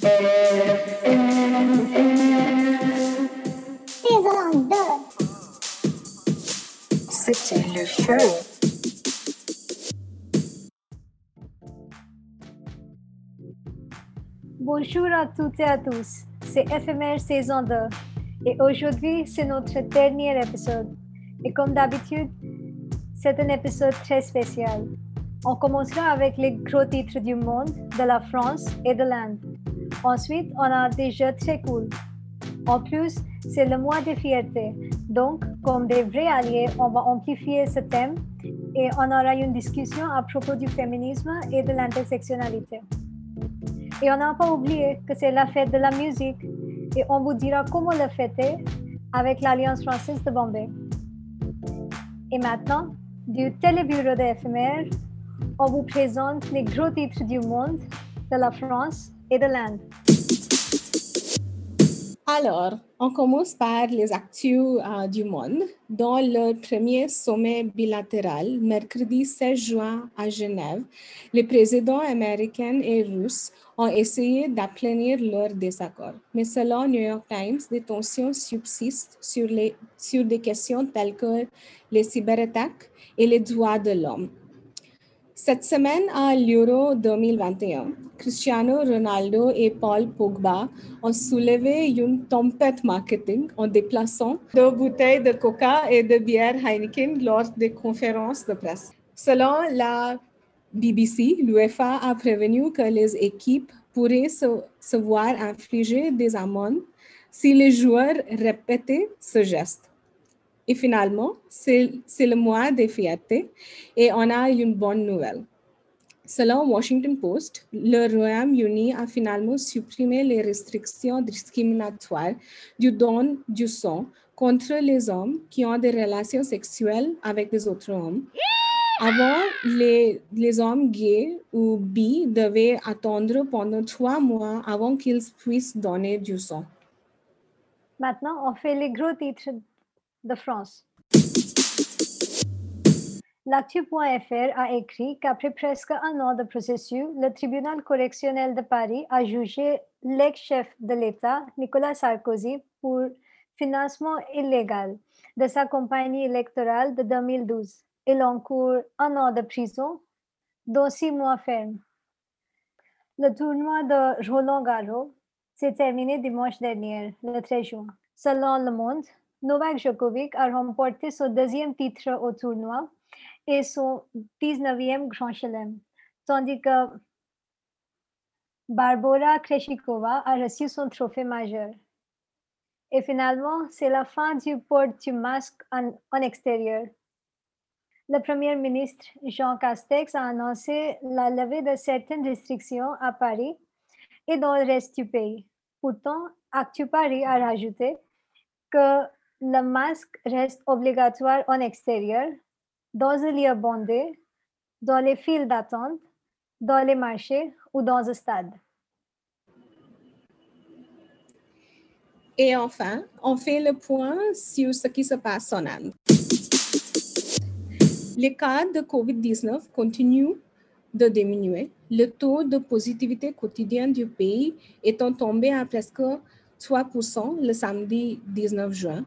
C'était le feu. Bonjour à toutes et à tous, c'est FMR saison 2 et aujourd'hui c'est notre dernier épisode. Et comme d'habitude, c'est un épisode très spécial. On commencera avec les gros titres du monde, de la France et de l'Inde. Ensuite, on a des jeux très cool. En plus, c'est le mois de fierté. Donc, comme des vrais alliés, on va amplifier ce thème et on aura une discussion à propos du féminisme et de l'intersectionnalité. Et on n'a pas oublié que c'est la fête de la musique et on vous dira comment le fêter avec l'Alliance française de Bombay. Et maintenant, du télébureau de on vous présente les gros titres du monde, de la France Alors, on commence par les actus euh, du monde. Dans le premier sommet bilatéral, mercredi 16 juin à Genève, les présidents américains et russes ont essayé d'aplanir leur désaccord. Mais selon New York Times, des tensions subsistent sur des questions telles que les cyberattaques et les droits de l'homme. Cette semaine à l'Euro 2021, Cristiano Ronaldo et Paul Pogba ont soulevé une tempête marketing en déplaçant deux bouteilles de coca et de bière Heineken lors des conférences de presse. Selon la BBC, l'UEFA a prévenu que les équipes pourraient se, voir infliger des amendes si les joueurs répétaient ce geste. Et finalement, c'est le mois des fiertés et on a une bonne nouvelle. Selon Washington Post, le Royaume-Uni a finalement supprimé les restrictions discriminatoires du don du sang contre les hommes qui ont des relations sexuelles avec les autres hommes. Avant, les, hommes gays ou bi devaient attendre pendant trois mois avant qu'ils puissent donner du sang. Maintenant, on fait les gros titres de France. L'actu.fr a écrit qu'après presque un an de processus, le tribunal correctionnel de Paris a jugé l'ex-chef de l'État, Nicolas Sarkozy, pour financement illégal de sa compagnie électorale de 2012. Il encourt un an de prison, dont six mois ferme. Le tournoi de Roland Garros s'est terminé dimanche dernier, le 13 juin. Selon Le Monde, Novak Djokovic a remporté son deuxième titre au tournoi et son 19e Grand Chelem, tandis que Barbara Kreshikova a reçu son trophée majeur. Et finalement, c'est la fin du port du masque en extérieur. Le Premier ministre Jean Castex a annoncé la levée de certaines restrictions à Paris et dans le reste du pays. Pourtant, Actu Paris a rajouté que le masque reste obligatoire en extérieur, dans un lieu bondé, dans les files d'attente, dans les marchés ou dans un stade. Et enfin, on fait le point sur ce qui se passe en Inde. Les cas de COVID-19 continuent de diminuer, le taux de positivité quotidienne du pays étant tombé à presque 3% le samedi 19 juin,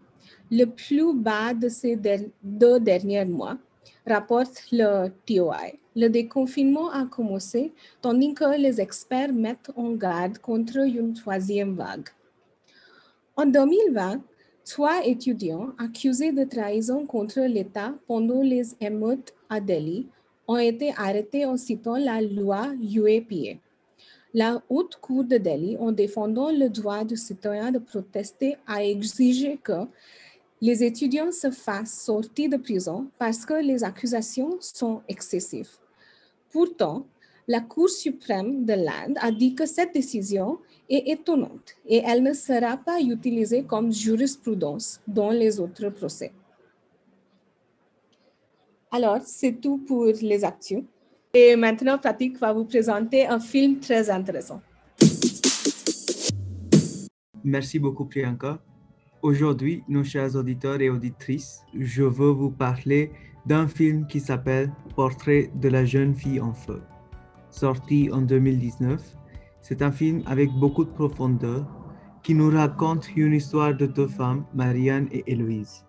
le plus bas de ces deux derniers mois, rapporte le TOI. Le déconfinement a commencé tandis que les experts mettent en garde contre une troisième vague. En 2020, trois étudiants accusés de trahison contre l'État pendant les émeutes à Delhi ont été arrêtés en citant la loi UAPA. La Haute Cour de Delhi, en défendant le droit du citoyen de protester, a exigé que les étudiants se fassent sortir de prison parce que les accusations sont excessives. Pourtant, la Cour suprême de l'Inde a dit que cette décision est étonnante et elle ne sera pas utilisée comme jurisprudence dans les autres procès. Alors, c'est tout pour les actus. Et maintenant, Pratik va vous présenter un film très intéressant. Merci beaucoup, Priyanka. Aujourd'hui, nos chers auditeurs et auditrices, je veux vous parler d'un film qui s'appelle Portrait de la jeune fille en feu. Sorti en 2019, C'est un film avec beaucoup de profondeur qui nous raconte une histoire de deux femmes, Marianne et Héloïse.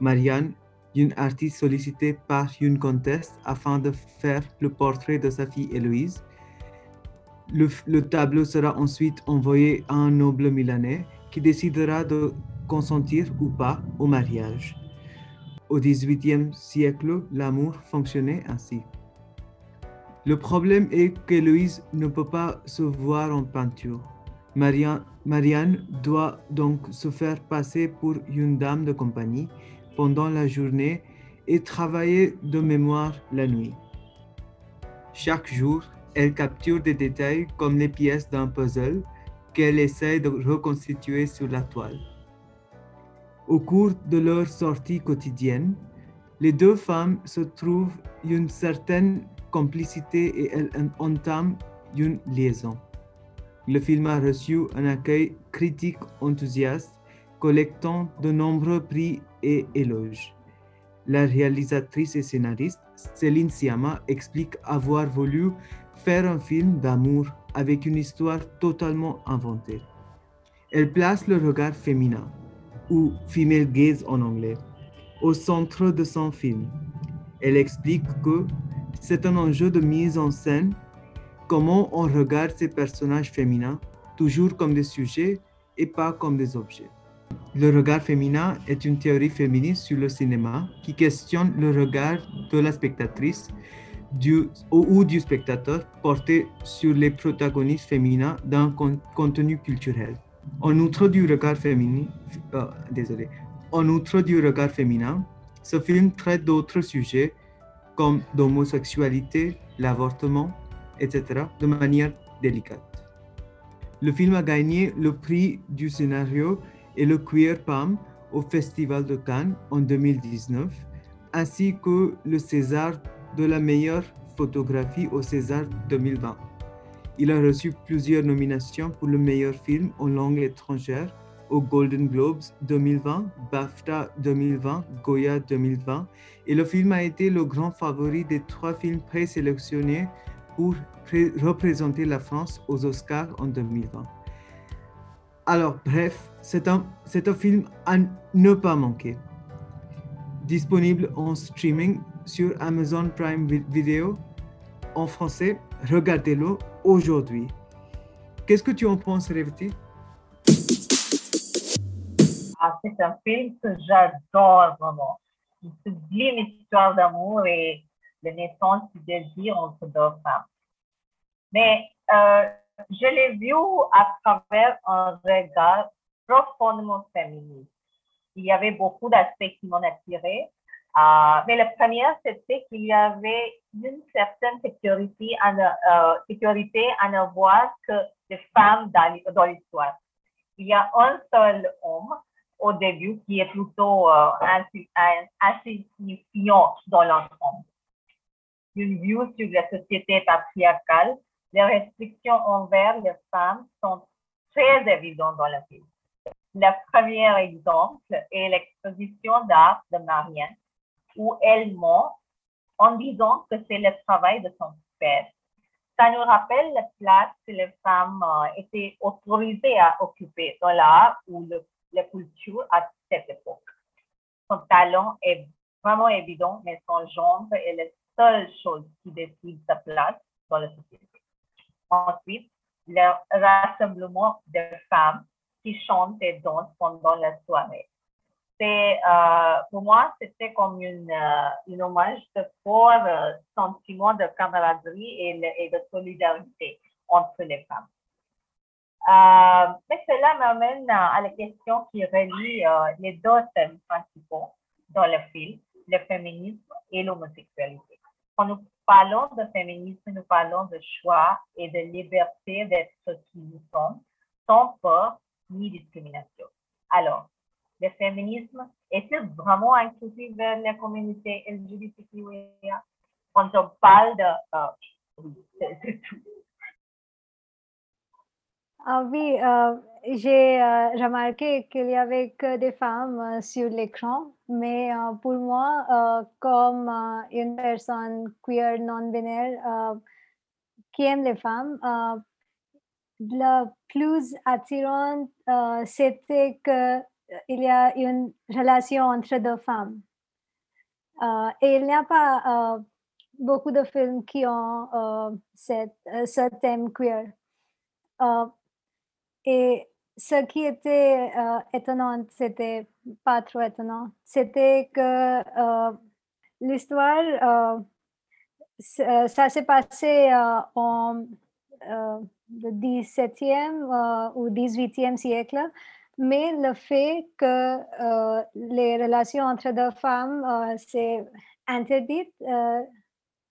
Marianne, une artiste sollicitée par une comtesse afin de faire le portrait de sa fille Héloïse. Le tableau sera ensuite envoyé à un noble milanais qui décidera de consentir ou pas au mariage. Au XVIIIe siècle, l'amour fonctionnait ainsi. Le problème est que Louise ne peut pas se voir en peinture. Marianne, doit donc se faire passer pour une dame de compagnie pendant la journée et travailler de mémoire la nuit. Chaque jour, elle capture des détails comme les pièces d'un puzzle qu'elle essaie de reconstituer sur la toile. Au cours de leur sortie quotidienne, les deux femmes se trouvent une certaine complicité et elles entament une liaison. Le film a reçu un accueil critique enthousiaste, collectant de nombreux prix et éloges. La réalisatrice et scénariste Céline Siama explique avoir voulu faire un film d'amour avec une histoire totalement inventée. Elle place le regard féminin, ou female gaze en anglais, au centre de son film. Elle explique que c'est un enjeu de mise en scène, comment on regarde ces personnages féminins, toujours comme des sujets et pas comme des objets. Le regard féminin est une théorie féministe sur le cinéma qui questionne le regard de la spectatrice ou du spectateur porté sur les protagonistes féminins d'un contenu culturel. En outre du regard féminin, euh, désolé, féminin, ce film traite d'autres sujets comme l'homosexualité, l'avortement, etc., de manière délicate. Le film a gagné le prix du scénario et le Queer Palm au Festival de Cannes en 2019, ainsi que le César de la meilleure photographie au César 2020. Il a reçu plusieurs nominations pour le meilleur film en langue étrangère aux Golden Globes 2020, BAFTA 2020, Goya 2020 et le film a été le grand favori des trois films présélectionnés pour représenter la France aux Oscars en 2020. Alors, bref, c'est un, un film à ne pas manquer. Disponible en streaming sur Amazon Prime Video en français, regardez-le aujourd'hui. Qu'est-ce que tu en penses, Revati? Ah, c'est un film que j'adore vraiment. Une sublime histoire d'amour et de naissance du désir entre deux femmes. Mais euh, je l'ai vu à travers un regard profondément féministe. Il y avait beaucoup d'aspects qui m'ont attiré. Euh, mais la première, c'était qu'il y avait une certaine sécurité à, euh, sécurité que des femmes dans, l'histoire. Il y a un seul homme au début qui est plutôt euh, insignifiant dans l'ensemble. Une vue sur la société patriarcale les restrictions envers les femmes sont très évidentes dans le film. Le premier exemple est l'exposition d'art de Marianne, où elle ment en disant que c'est le travail de son père. Ça nous rappelle la place que les femmes euh, étaient autorisées à occuper dans l'art ou le, la culture à cette époque. Son talent est vraiment évident, mais son genre est la seule chose qui décide sa place dans la société. Ensuite, le rassemblement de femmes qui chantent et dansent pendant la soirée. Euh, pour moi, c'était comme une, euh, hommage de fort euh, sentiment de camaraderie et, de solidarité entre les femmes. mais cela m'amène à, la question qui relie les deux thèmes principaux dans le film, le féminisme et l'homosexualité. Quand nous parlons de féminisme, nous parlons de choix et de liberté d'être qui nous sommes, sans peur ni discrimination. Alors, le féminisme est-il vraiment inclusif vers la communauté LGBTQIA? Quand on parle de... Euh, oui, tout. Ah oui, euh, j'ai euh, remarqué qu'il y avait que des femmes euh, sur l'écran, mais pour moi, comme une personne queer non-binaire qui aime les femmes, la plus attirante, c'était qu'il y a une relation entre deux femmes. et il n'y a pas beaucoup de films qui ont cette, ce thème queer. et ce qui était étonnant, c'était pas trop étonnant, c'était que l'histoire, ça s'est passé en le 17e ou 18e siècle, mais le fait que les relations entre deux femmes c'est interdit,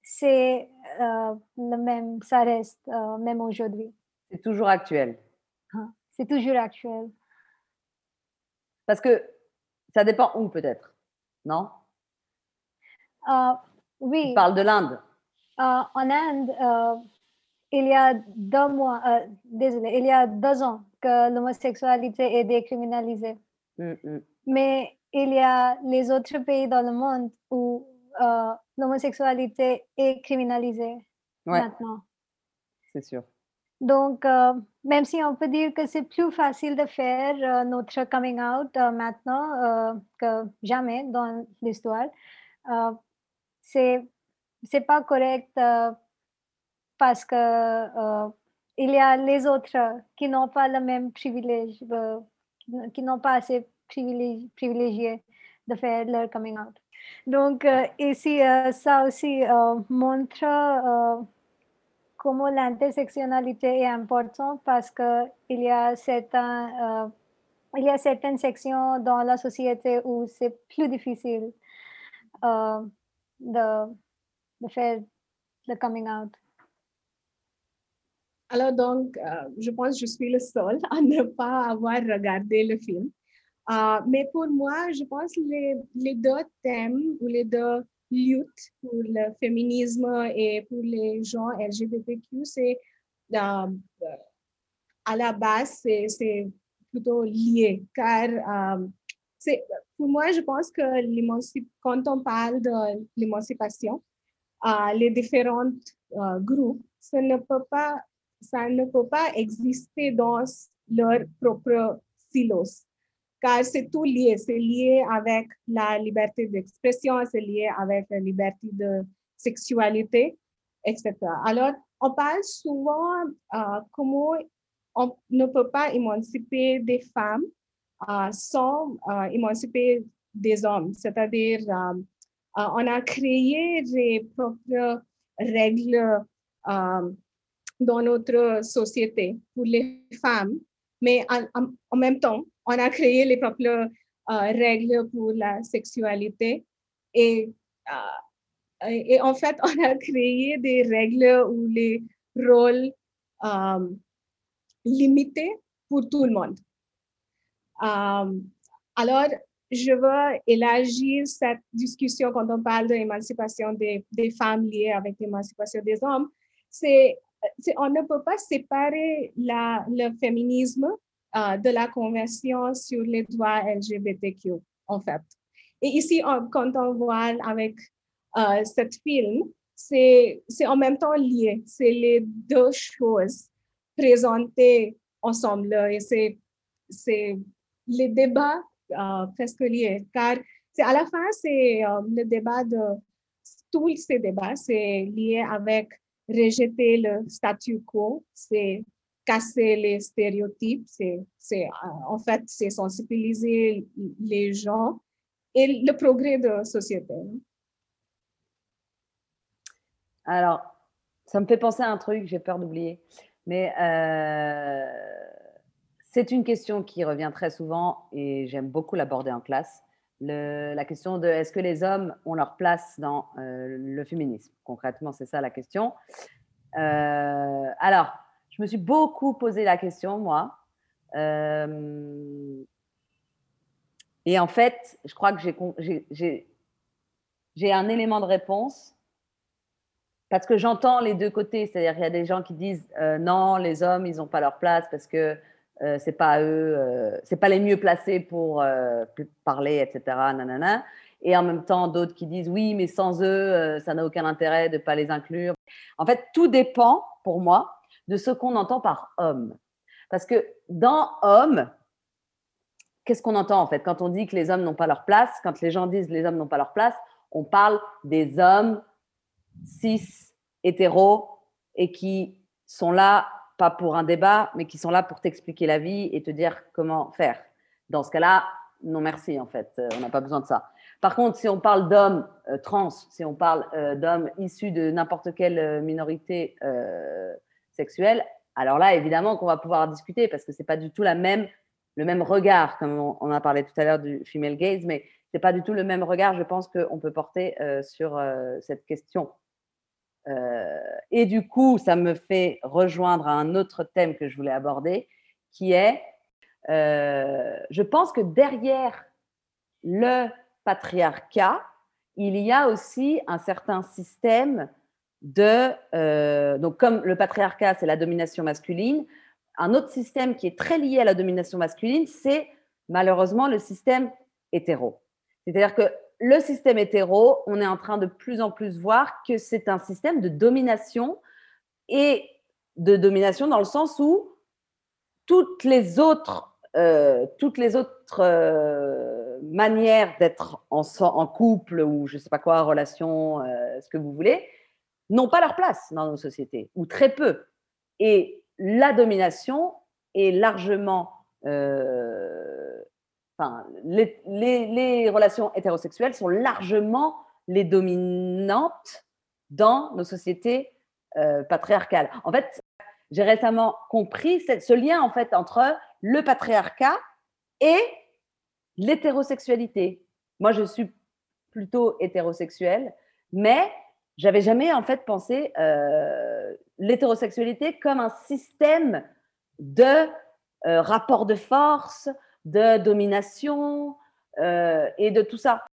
c'est le même, ça reste même aujourd'hui. C'est toujours actuel. Hein, c'est toujours actuel. Parce que ça dépend où peut-être, non? Oui. Tu parles de l'Inde. en Inde, il y a deux mois, euh, désolé, il y a deux ans l'homosexualité est décriminalisée. Mm, mm. Mais il y a les autres pays dans le monde où euh, l'homosexualité est criminalisée maintenant. C'est sûr. Donc, euh, même si on peut dire que c'est plus facile de faire notre coming out maintenant que jamais dans l'histoire, c'est c'est pas correct parce que euh, il y a les autres qui n'ont pas le même privilège, euh, qui n'ont pas assez privilégié de faire leur coming out. Donc euh, ici, ça aussi montre comment l'intersectionnalité est importante parce que il y a y a certaines sections dans la société où c'est plus difficile de, de faire le coming out. Alors donc, euh, je pense que je suis le seul à ne pas avoir regardé le film. Euh, mais pour moi, je pense que les, les, deux thèmes ou les deux luttes pour le féminisme et pour les gens LGBTQ, c'est euh, à la base, c'est plutôt lié. Car pour moi, je pense que quand on parle de l'émancipation, les différents groupes, ça ne peut pas ça ne peut pas exister dans leur propre silos, car c'est tout lié. C'est lié avec la liberté d'expression, c'est lié avec la liberté de sexualité, etc. Alors, on parle souvent euh, comment on ne peut pas émanciper des femmes euh, sans euh, émanciper des hommes, c'est-à-dire on a créé des propres règles dans notre société pour les femmes, mais en, même temps, on a créé les propres euh, règles pour la sexualité et, euh, et en fait, on a créé des règles ou les rôles euh, limités pour tout le monde. alors, je veux élargir cette discussion quand on parle de l'émancipation des, des femmes liées avec l'émancipation des hommes. C'est on ne peut pas séparer le féminisme euh, de la Convention sur les droits LGBTQ, en fait. Et ici, quand on voit avec euh, ce film, c'est en même temps lié. C'est les deux choses présentées ensemble. Et c'est les débats euh, presque liés. Car à la fin, c'est euh, le débat de tous ces débats, c'est lié avec rejeter le statu quo, c'est casser les stéréotypes, c'est en fait c'est sensibiliser les gens et le progrès de la société. Alors, ça me fait penser à un truc, j'ai peur d'oublier, mais euh, c'est une question qui revient très souvent et j'aime beaucoup l'aborder en classe la question de est-ce que les hommes ont leur place dans euh, le féminisme? Concrètement, c'est ça la question. Euh, alors, je me suis beaucoup posé la question, moi. Euh, et en fait, je crois que j'ai un élément de réponse parce que j'entends les deux côtés. C'est-à-dire qu'il y a des gens qui disent non, les hommes, ils n'ont pas leur place parce que euh, c'est pas eux, euh, c'est pas les mieux placés pour euh, parler, etc. Et en même temps, d'autres qui disent oui, mais sans eux, ça n'a aucun intérêt de pas les inclure. En fait, tout dépend pour moi de ce qu'on entend par homme. Parce que dans homme, qu'est-ce qu'on entend en fait? Quand on dit que les hommes n'ont pas leur place Quand les gens disent les hommes n'ont pas leur place, on parle des hommes cis, hétéros, et qui sont là, pas pour un débat, mais qui sont là pour t'expliquer la vie et te dire comment faire. Dans ce cas-là, non merci en fait, euh, on n'a pas besoin de ça. Par contre, si on parle d'hommes euh, trans, si on parle euh, d'hommes issus de n'importe quelle minorité sexuelle, alors là, évidemment qu'on va pouvoir discuter parce que c'est pas du tout la même, le même regard, comme on, a parlé tout à l'heure du female gaze, mais c'est pas du tout le même regard, je pense, qu'on peut porter sur cette question. Euh, et du coup, ça me fait rejoindre à un autre thème que je voulais aborder, qui est, je pense que derrière le patriarcat, il y a aussi un certain système de, euh, donc comme le patriarcat, c'est la domination masculine, un autre système qui est très lié à la domination masculine, c'est malheureusement le système hétéro. C'est-à-dire que le système hétéro, on est en train de plus en plus voir que c'est un système de domination et de domination dans le sens où toutes les autres, euh, toutes les autres euh, manières d'être en, couple ou je ne sais pas quoi, relation, ce que vous voulez, n'ont pas leur place dans nos sociétés, ou très peu. Et la domination est largement... Enfin, les, relations hétérosexuelles sont largement les dominantes dans nos sociétés euh, patriarcales. En fait, j'ai récemment compris ce lien en fait entre le patriarcat et l'hétérosexualité. Moi, je suis plutôt hétérosexuelle, mais j'avais jamais en fait pensé euh, l'hétérosexualité comme un système de euh, rapport de force, de domination euh, et de tout ça.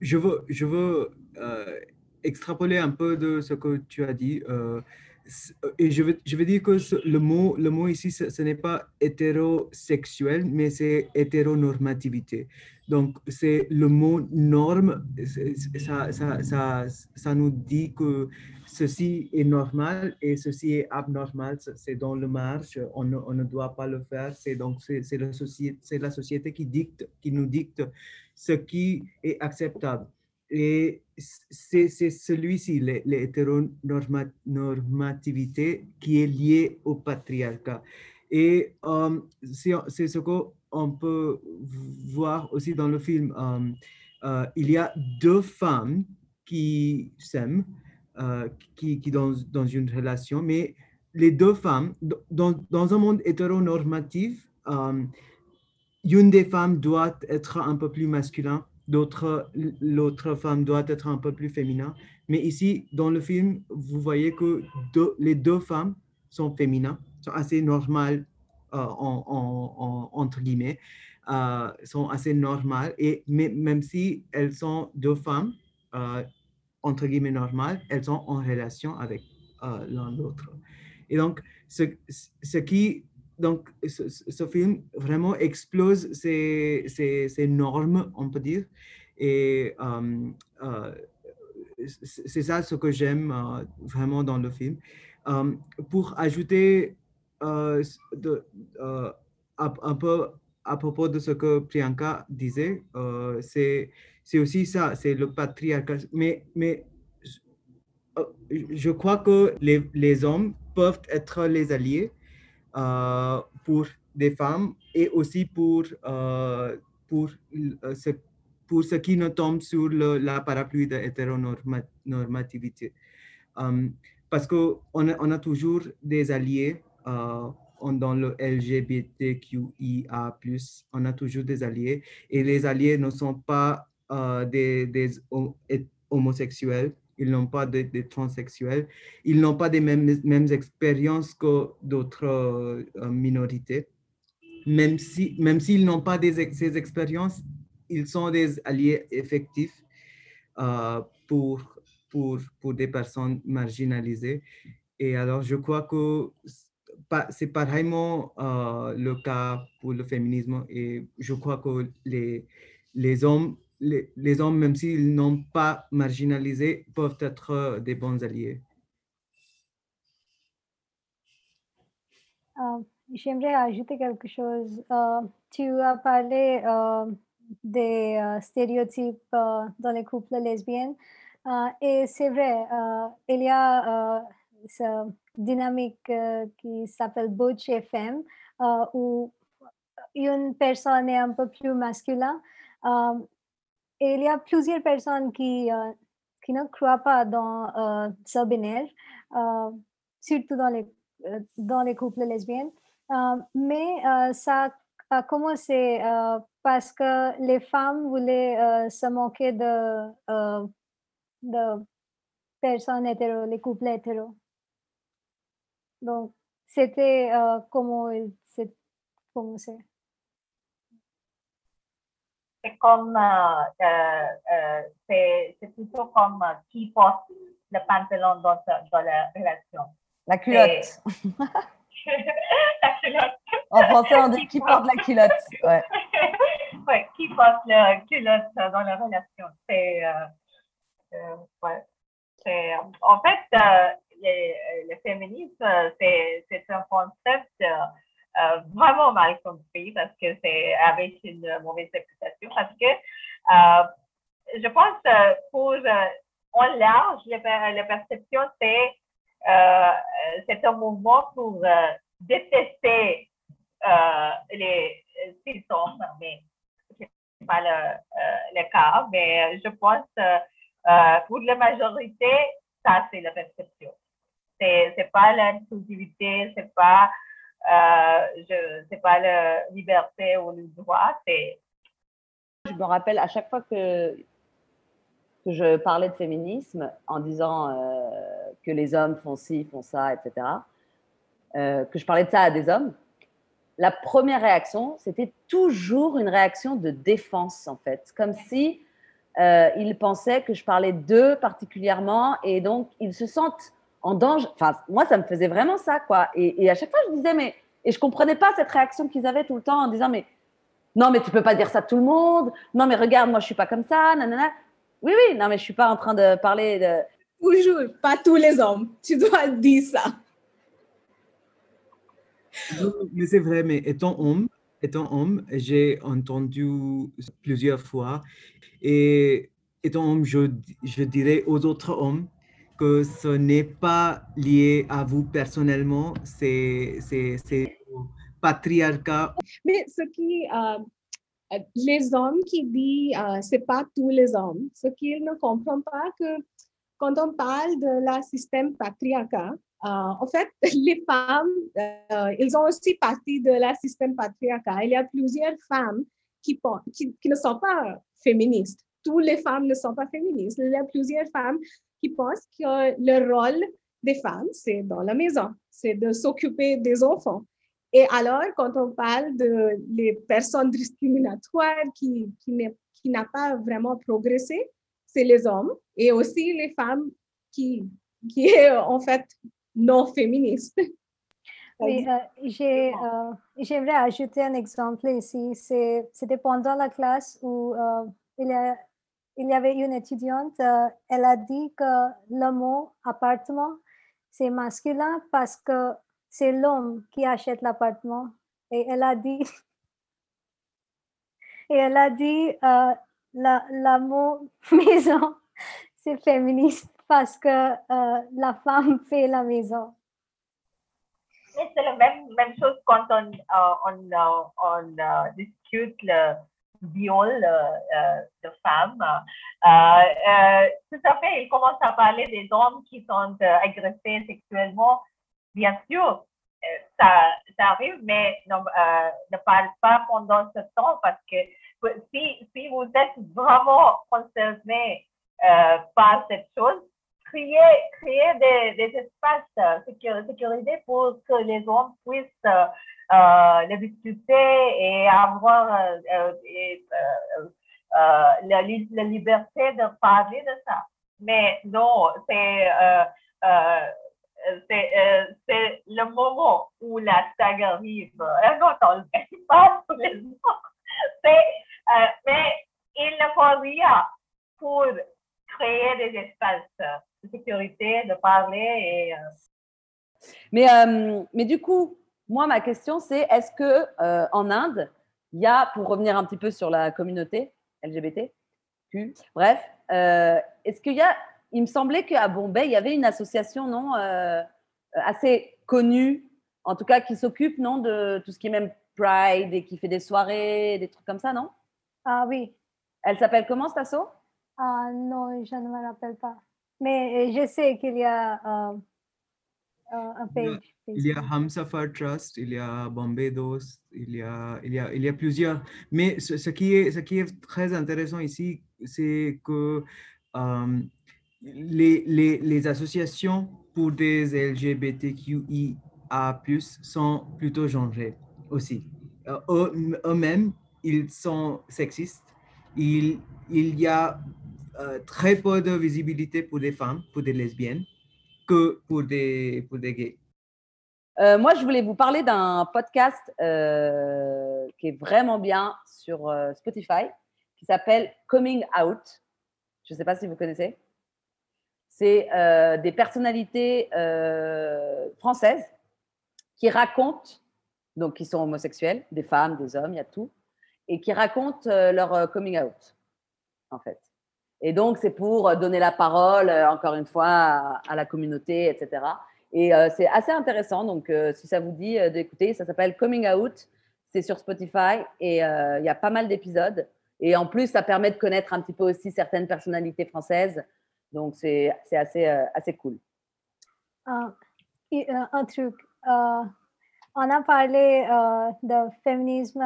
Je veux, je veux extrapoler un peu de ce que tu as dit. Et je veux, je veux dire que le, mot, le mot ici, ce, n'est pas hétérosexuel, mais c'est hétéronormativité. Donc, c'est le mot norme, ça, ça, ça, ça, nous dit que ceci est normal et ceci est abnormal, c'est dans le marge, on ne, on ne doit pas le faire, c'est donc c'est la, société, la société qui, dicte, qui nous dicte ce qui est acceptable. Et c'est celui-ci, l'hétéronormativité, qui est liée au patriarcat. Et euh, c'est ce que on peut voir aussi dans le film, euh, euh, il y a deux femmes qui s'aiment, euh, qui, qui dans, dans, une relation, mais les deux femmes, dans, dans un monde hétéronormatif, une des femmes doit être un peu plus masculin, l'autre femme doit être un peu plus féminin. Mais ici, dans le film, vous voyez que les deux femmes sont féminines, sont assez normales euh, en, entre guillemets, euh, sont assez normales. Et même si elles sont deux femmes, euh, entre guillemets normales, elles sont en relation avec l'un l'autre. Et donc, ce, ce qui donc, ce, film vraiment explose ces, normes, on peut dire. Et c'est ça ce que j'aime vraiment dans le film. pour ajouter euh, euh, un peu à propos de ce que Priyanka disait, euh, c'est aussi ça, c'est le patriarcat. Mais, je crois que les, hommes peuvent être les alliés pour des femmes et aussi pour, pour, ce, pour ce qui ne tombe sur la parapluie de l'hétéronormativité. parce qu'on a, on a toujours des alliés euh, dans le LGBTQIA+, on a toujours des alliés et les alliés ne sont pas euh, des, homosexuels, ils n'ont pas de, transsexuels, ils n'ont pas les mêmes, expériences que d'autres euh, minorités. Même s'ils si, même n'ont pas ces expériences, ils sont des alliés effectifs pour, pour, pour des personnes marginalisées. Et alors, je crois que c'est pareillement euh, le cas pour le féminisme et je crois que les, les hommes, les, hommes, même s'ils n'ont pas marginalisé, peuvent être des bons alliés. Euh, J'aimerais ajouter quelque chose. Euh, tu as parlé euh, des euh, stéréotypes euh, dans les couples lesbiennes. Euh, et c'est vrai, euh, il y a euh, cette dynamique euh, qui s'appelle Butch et Femme, euh, où une personne est un peu plus masculin. Euh, et il y a plusieurs personnes qui, euh, qui ne croient pas dans euh, ce binaire, euh, surtout dans les, euh, dans les couples lesbiennes. Mais ça a commencé parce que les femmes voulaient se moquer de, de personnes hétéros, les couples hétéros. Donc, c'était comment il s'est commencé. C'est comme, euh, euh, euh, c'est c'est plutôt comme qui porte le pantalon dans, dans la relation. La culotte. la culotte. En français, on dit qui porte la culotte. Ouais. ouais, qui porte la culotte dans la relation. C'est, euh, ouais. C'est, en fait, euh, le, féminisme, c'est, c'est un concept euh, vraiment mal compris parce que c'est avec une mauvaise réputation. Parce que euh, je pense euh, pour en large, la, per- la perception, c'est, c'est un mouvement pour détester les ces hommes, mais c'est pas le, cas, mais je pense pour la majorité, ça c'est la perception. C'est c'est pas l'inclusivité, c'est pas je c'est pas la liberté ou le droit, c'est Je me rappelle à chaque fois que, que je parlais de féminisme en disant euh, que les hommes font ci, font ça, etc., euh, que je parlais de ça à des hommes, la première réaction, c'était toujours une réaction de défense, en fait. Comme si euh, ils pensaient que je parlais d'eux particulièrement et donc ils se sentent en danger. Enfin, moi, ça me faisait vraiment ça, quoi. Et, et à chaque fois, je disais, mais. Et je comprenais pas cette réaction qu'ils avaient tout le temps en disant, mais non, mais tu peux pas dire ça à tout le monde. Non, mais regarde, moi, je suis pas comme ça. Nanana. Oui, oui, non, mais je suis pas en train de parler de. Toujours, pas tous les hommes. Tu dois dire ça. Non, mais c'est vrai, mais étant homme, étant homme, j'ai entendu plusieurs fois et étant homme, je, je dirais aux autres hommes que ce n'est pas lié à vous personnellement, c'est au patriarcat. Mais ce qui, euh, euh, les hommes qui disent, euh, c'est pas tous les hommes, ce qu'ils ne comprennent pas que quand on parle de la système patriarcat, euh, en fait, les femmes, ils ont aussi partie de la système patriarcat. Il y a plusieurs femmes qui, qui, qui ne sont pas féministes. Toutes les femmes ne sont pas féministes. Il y a plusieurs femmes qui pensent que le rôle des femmes, c'est dans la maison, c'est de s'occuper des enfants. Et alors, quand on parle de les personnes discriminatoires qui, qui n'a pas vraiment progressé, c'est les hommes et aussi les femmes qui, qui est en fait non féministes. Oui, euh, euh, j'aimerais ajouter un exemple ici. C'était pendant la classe où euh, il, y a- il y avait une étudiante, euh, elle a dit que le mot appartement, c'est masculin parce que c'est l'homme qui achète l'appartement. Et elle a dit, et elle a dit, euh, la, mot maison, c'est féministe parce que euh, la femme fait la maison. Mais c'est la même, même chose quand on, euh, on, on discute viol euh, euh, de femmes. Euh, tout à fait, il commence à parler des hommes qui sont agressés sexuellement. Bien sûr, ça, arrive, mais non, ne parle pas pendant ce temps parce que si, si vous êtes vraiment concerné par cette chose, créer, créer des, des espaces euh, sécur- sécurisés pour que les hommes puissent euh, euh, le discuter et avoir euh, euh, la, li- la liberté de parler de ça. Mais non, c'est c'est le moment où la saga arrive. Euh, non, on le fait pas tous les jours. Mais il ne faut rien pour créer des espaces de sécurité, de parler et Mais, mais du coup, moi, ma question, c'est est-ce que euh, en Inde, il y a, pour revenir un petit peu sur la communauté LGBT, bref, euh, est-ce qu'il y a, il me semblait qu'à Bombay, il y avait une association, non, euh, assez connue, en tout cas qui s'occupe, non, de tout ce qui est même Pride et qui fait des soirées, des trucs comme ça, non? Ah oui. Elle s'appelle comment, cette asso? Ah non, je ne me rappelle pas. Mais je sais qu'il y a page. Il y a Hamsafar Trust, il y a Bombay Dos, il y a, il y a, il y a plusieurs. Mais ce, ce, qui est, ce qui est très intéressant ici, c'est que euh, les, les, les, associations pour des LGBTQIA+, sont plutôt genrées aussi. Euh, eux-mêmes, ils sont sexistes. Il, il y a euh, très peu de visibilité pour les femmes, pour des lesbiennes, que pour des, gays. Euh, moi, je voulais vous parler d'un podcast euh, qui est vraiment bien sur euh, Spotify, qui s'appelle Coming Out. Je ne sais pas si vous connaissez. C'est des personnalités françaises qui racontent, donc qui sont homosexuels, des femmes, des hommes, il y a tout, et qui racontent leur coming out, en fait. Et donc, c'est pour donner la parole, encore une fois, à, la communauté, etc. Et euh, c'est assez intéressant. Donc, euh, si ça vous dit euh, d'écouter, ça s'appelle Coming Out. C'est sur Spotify et il y a pas mal d'épisodes. Et en plus, ça permet de connaître un petit peu aussi certaines personnalités françaises. Donc, c'est assez, assez cool. un truc. on a parlé de féminisme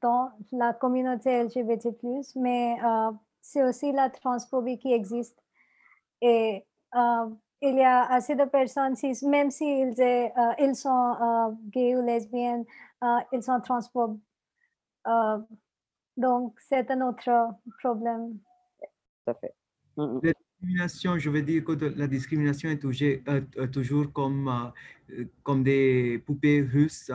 dans la communauté LGBT, mais c'est aussi la transphobie qui existe. Et il y a assez de personnes, même s'ils si euh, ils sont euh, gays ou lesbiennes, euh, ils sont transphobes. donc, c'est un autre problème. Tout à fait. Mm, mm je veux dire que la discrimination est toujours, euh, euh, comme, euh, des poupées russes.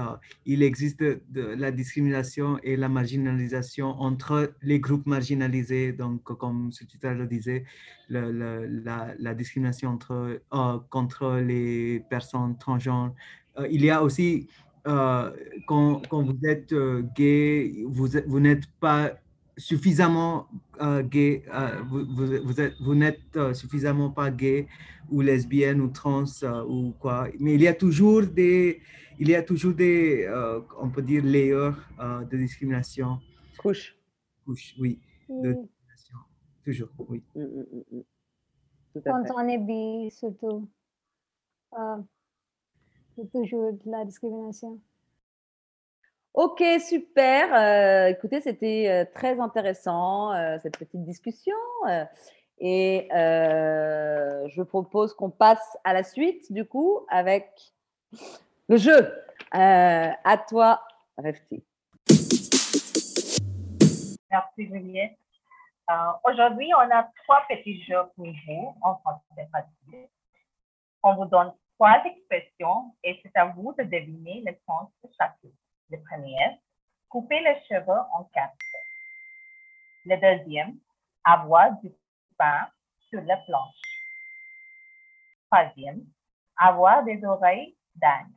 il existe la discrimination et la marginalisation entre les groupes marginalisés. Donc, comme ce titre le disait, la, la, discrimination entre, contre les personnes transgenres. il y a aussi, quand, vous êtes gay, vous n'êtes pas suffisamment euh, gay, euh, vous, vous, êtes, vous n'êtes euh, suffisamment pas gay ou lesbienne ou trans ou quoi. Mais il y a toujours des, il y a toujours des, on peut dire, layers de discrimination. Couche. Couche, oui. De discrimination. Toujours, oui. Mm, mm, mm, Quand on est bi, surtout, c'est toujours de la discrimination. Ok, super. Euh, écoutez, c'était euh, très intéressant, euh, cette petite discussion. et je propose qu'on passe à la suite, du coup, avec le jeu. à toi, Refti. Merci, Juliette. Aujourd'hui, on a trois petits jeux pour vous en français facile. On vous donne trois expressions et c'est à vous de deviner le sens de chacune. Le premier, couper les cheveux en quatre. Le deuxième, avoir du pain sur la planche. Troisième, avoir des oreilles d'âne.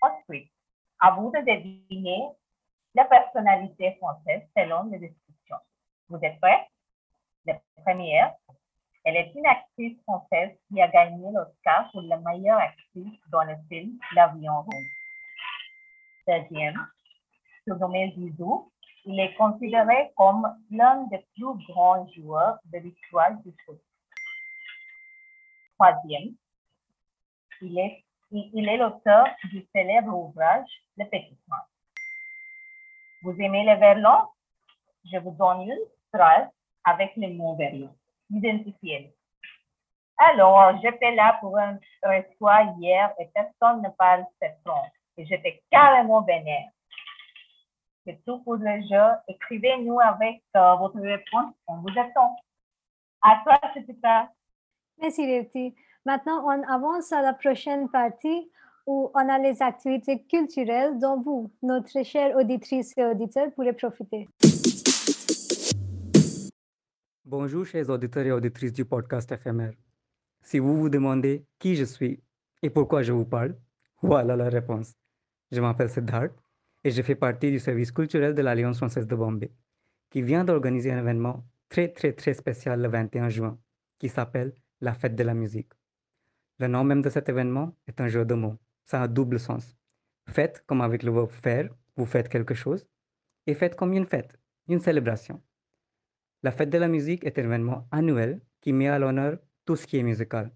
Ensuite, à vous de deviner la personnalité française selon les descriptions. Vous êtes prêts? La première, elle est une actrice française qui a gagné l'Oscar pour la meilleure actrice dans le film L'avion rouge. Deuxième, surnommé Zizou, il est considéré comme l'un des plus grands joueurs de l'histoire du foot. Troisième, il est, il est l'auteur du célèbre ouvrage Le Petit Prince. Vous aimez les verlons? Je vous donne une phrase avec les mots verlons. Identifiez-les. Alors, j'étais là pour un reçoit hier et personne ne parle cette langue et j'étais carrément vénère. C'est tout pour le jeu. Écrivez-nous avec euh, votre réponse. On vous attend. À toi, ça. Merci, Réti. Maintenant, on avance à la prochaine partie où on a les activités culturelles dont vous, notre chère auditrice et auditeur, pourrez profiter. Bonjour, chers auditeurs et auditrices du podcast éphémère. Si vous vous demandez qui je suis et pourquoi je vous parle, Voilà la réponse. Je m'appelle Siddharth et je fais partie du service culturel de l'Alliance française de Bombay, qui vient d'organiser un événement très très très spécial le 21 juin, qui s'appelle la Fête de la musique. Le nom même de cet événement est un jeu de mots. Ça a un double sens. Fête comme avec le verbe faire, vous faites quelque chose, et fête comme une fête, une célébration. La Fête de la musique est un événement annuel qui met à l'honneur tout ce qui est musical,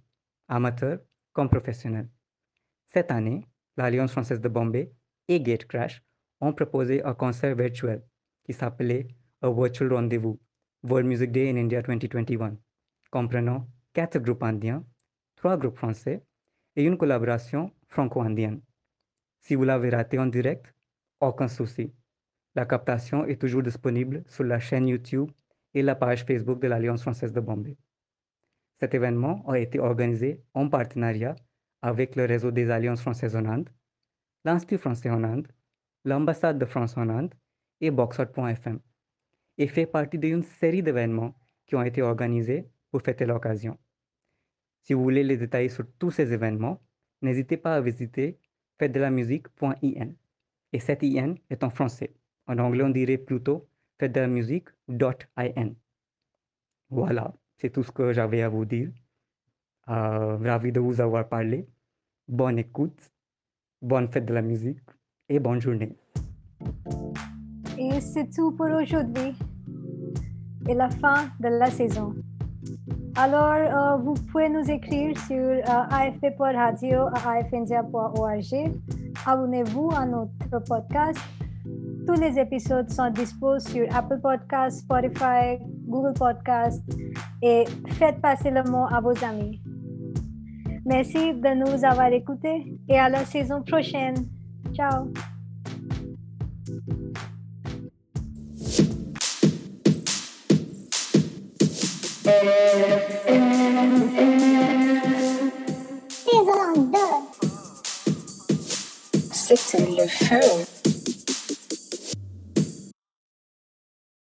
amateur comme professionnel. Cette année, l'Alliance française de Bombay et Gatecrash ont proposé un concert virtuel qui s'appelait A Virtual Rendezvous, World Music Day in India 2021, comprenant quatre groupes indiens, trois groupes français et une collaboration franco-indienne. Si vous l'avez raté en direct, aucun souci. La captation est toujours disponible sur la chaîne YouTube et la page Facebook de l'Alliance française de Bombay. Cet événement a été organisé en partenariat avec le réseau des Alliances françaises en Inde, l'Institut français en Inde, l'ambassade de France en Inde et Boxart.fm et fait partie d'une série d'événements qui ont été organisés pour fêter l'occasion. Si vous voulez les détails sur tous ces événements, n'hésitez pas à visiter fête-de-la-musique.in. Et cet IN est en français. En anglais, on dirait plutôt fête-de-la-musique.in. Voilà, c'est tout ce que j'avais à vous dire. Euh, ravi de vous avoir parlé. Bonne écoute, bonne fête de la musique et bonne journée. Et c'est tout pour aujourd'hui et la fin de la saison. Alors, euh, vous pouvez nous écrire sur euh, afp.radio à. Abonnez-vous à notre podcast. Tous les épisodes sont disponibles sur Apple Podcasts, Spotify, Google Podcasts et faites passer le mot à vos amis. Merci de nous avoir écoutés et à la saison prochaine. Ciao. Saison 2. C'était le feu.